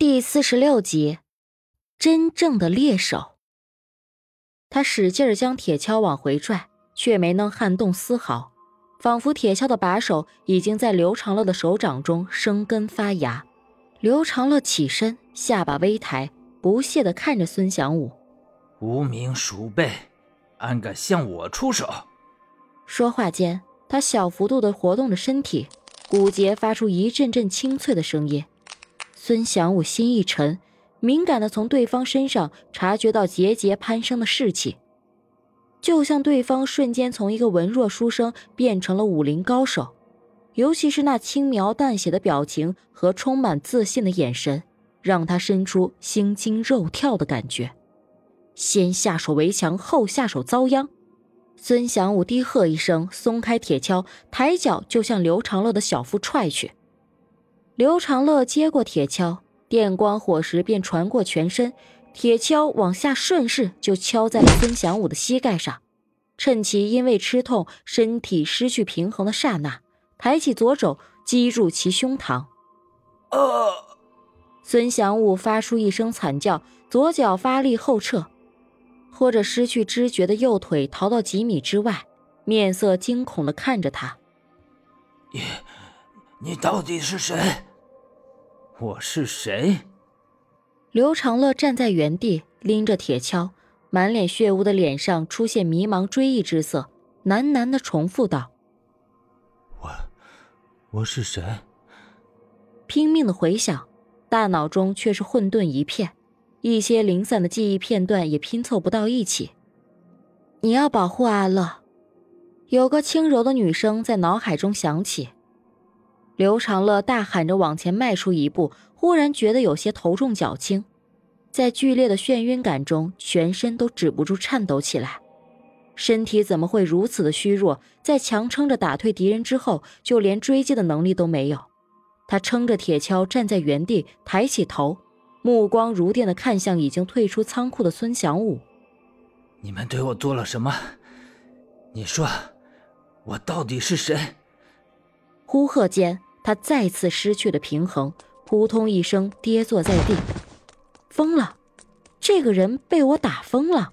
第四十六集，真正的猎手。他使劲儿将铁锹往回拽，却没能撼动丝毫，仿佛铁锹的把手已经在刘长乐的手掌中生根发芽。刘长乐起身，下巴微抬，不屑地看着孙祥武：“无名鼠辈，安敢向我出手？”说话间，他小幅度地活动着身体，骨节发出一阵阵清脆的声音。孙祥武心一沉，敏感地从对方身上察觉到节节攀升的士气，就像对方瞬间从一个文弱书生变成了武林高手。尤其是那轻描淡写的表情和充满自信的眼神，让他生出心惊肉跳的感觉。先下手为强，后下手遭殃。孙祥武低喝一声，松开铁锹，抬脚就向刘长乐的小腹踹去。刘长乐接过铁锹，电光火石便传过全身，铁锹往下顺势就敲在了孙祥武的膝盖上，趁其因为吃痛身体失去平衡的刹那。抬起左肘击入其胸膛，呃，孙祥武发出一声惨叫，左脚发力后撤，拖着失去知觉的右腿逃到几米之外，面色惊恐的看着他。你，你到底是谁？我是谁？刘长乐站在原地，拎着铁锹，满脸血污的脸上出现迷茫追忆之色，喃喃的重复道。我我是谁？拼命的回想，大脑中却是混沌一片，一些零散的记忆片段也拼凑不到一起。你要保护阿乐。有个轻柔的女声在脑海中响起。刘长乐大喊着往前迈出一步，忽然觉得有些头重脚轻，在剧烈的眩晕感中，全身都止不住颤抖起来。身体怎么会如此的虚弱？在强撑着打退敌人之后，就连追击的能力都没有。他撑着铁锹站在原地，抬起头，目光如电的看向已经退出仓库的孙祥武：“你们对我做了什么？你说，我到底是谁？”呼喝间，他再次失去了平衡，扑通一声跌坐在地。疯了！这个人被我打疯了。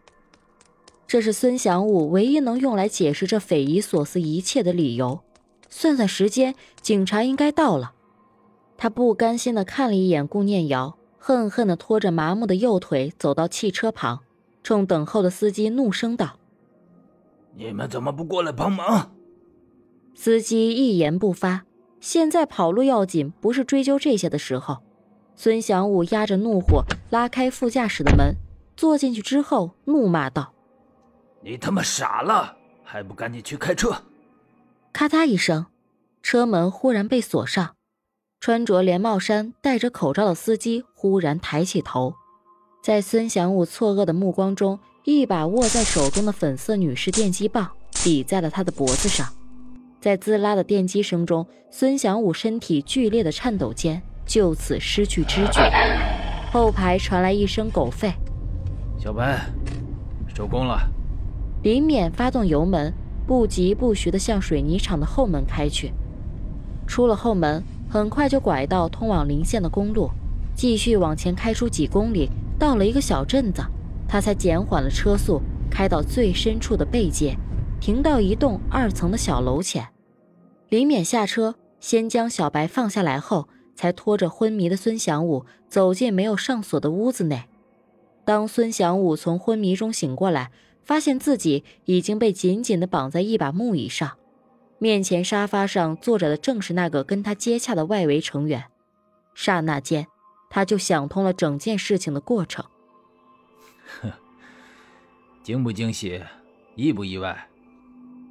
这是孙祥武唯一能用来解释这匪夷所思一切的理由。算算时间，警察应该到了。他不甘心地看了一眼顾念瑶，恨恨地拖着麻木的右腿走到汽车旁，冲等候的司机怒声道：“你们怎么不过来帮忙？”司机一言不发。现在跑路要紧，不是追究这些的时候。孙祥武压着怒火，拉开副驾驶的门，坐进去之后，怒骂道。你他妈傻了，还不赶紧去开车！咔嗒一声，车门忽然被锁上。穿着连帽衫、戴着口罩的司机忽然抬起头，在孙祥武错愕的目光中，一把握在手中的粉色女士电击棒抵在了他的脖子上。在滋啦的电击声中，孙祥武身体剧烈的颤抖间，就此失去知觉。后排传来一声狗吠：“小白，收工了。”林冕发动油门，不疾不徐地向水泥厂的后门开去。出了后门，很快就拐到通往临县的公路，继续往前开出几公里，到了一个小镇子，他才减缓了车速，开到最深处的背街，停到一栋二层的小楼前。林冕下车，先将小白放下来后，才拖着昏迷的孙祥武走进没有上锁的屋子内。当孙祥武从昏迷中醒过来，发现自己已经被紧紧地绑在一把木椅上，面前沙发上坐着的正是那个跟他接洽的外围成员。刹那间，他就想通了整件事情的过程。哼，惊不惊喜，意不意外？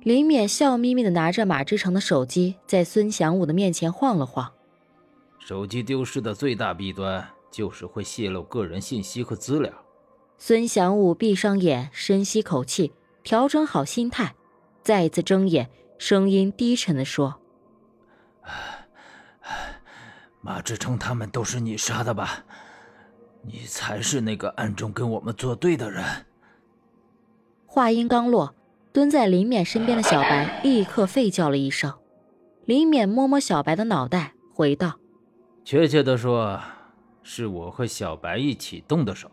林冕笑眯眯的拿着马志成的手机，在孙祥武的面前晃了晃。手机丢失的最大弊端就是会泄露个人信息和资料。孙祥武闭上眼，深吸口气，调整好心态，再一次睁眼，声音低沉的说：“马志成他们都是你杀的吧？你才是那个暗中跟我们作对的人。”话音刚落，蹲在林冕身边的小白立刻吠叫了一声。林冕摸摸小白的脑袋，回道：“确切的说，是我和小白一起动的手。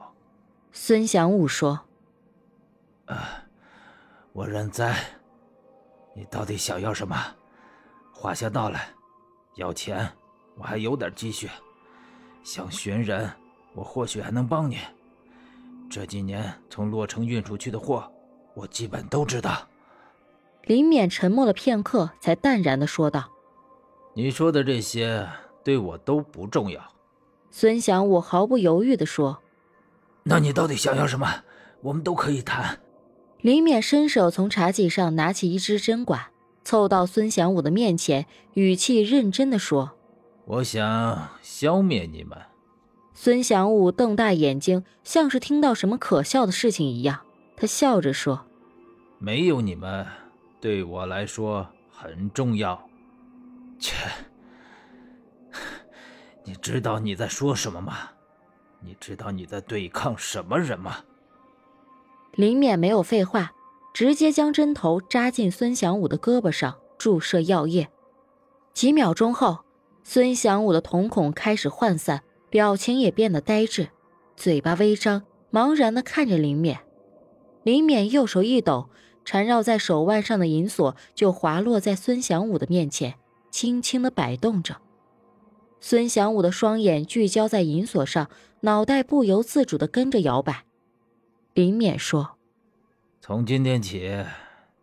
孙祥武说：“啊，我认栽。你到底想要什么？话下道来，要钱，我还有点积蓄。想寻人，我或许还能帮你。这几年从洛城运出去的货，我基本都知道。”林冕沉默了片刻，才淡然的说道：“你说的这些对我都不重要。”孙祥武毫不犹豫的说：“那你到底想要什么？我们都可以谈。”林冕伸手从茶几上拿起一支针管，凑到孙祥武的面前，语气认真的说：“我想消灭你们。”孙祥武瞪大眼睛，像是听到什么可笑的事情一样，他笑着说：“没有你们。”对我来说很重要。切，你知道你在说什么吗？你知道你在对抗什么人吗？林冕没有废话，直接将针头扎进孙祥武的胳膊上，注射药液。几秒钟后，孙祥武的瞳孔开始涣散，表情也变得呆滞，嘴巴微张，茫然的看着林冕。林冕右手一抖。缠绕在手腕上的银锁就滑落在孙祥武的面前，轻轻的摆动着。孙祥武的双眼聚焦在银锁上，脑袋不由自主的跟着摇摆。林冕说：“从今天起，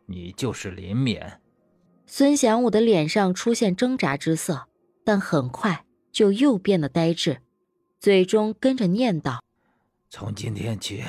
你就是林冕。”孙祥武的脸上出现挣扎之色，但很快就又变得呆滞，嘴中跟着念叨：“从今天起。”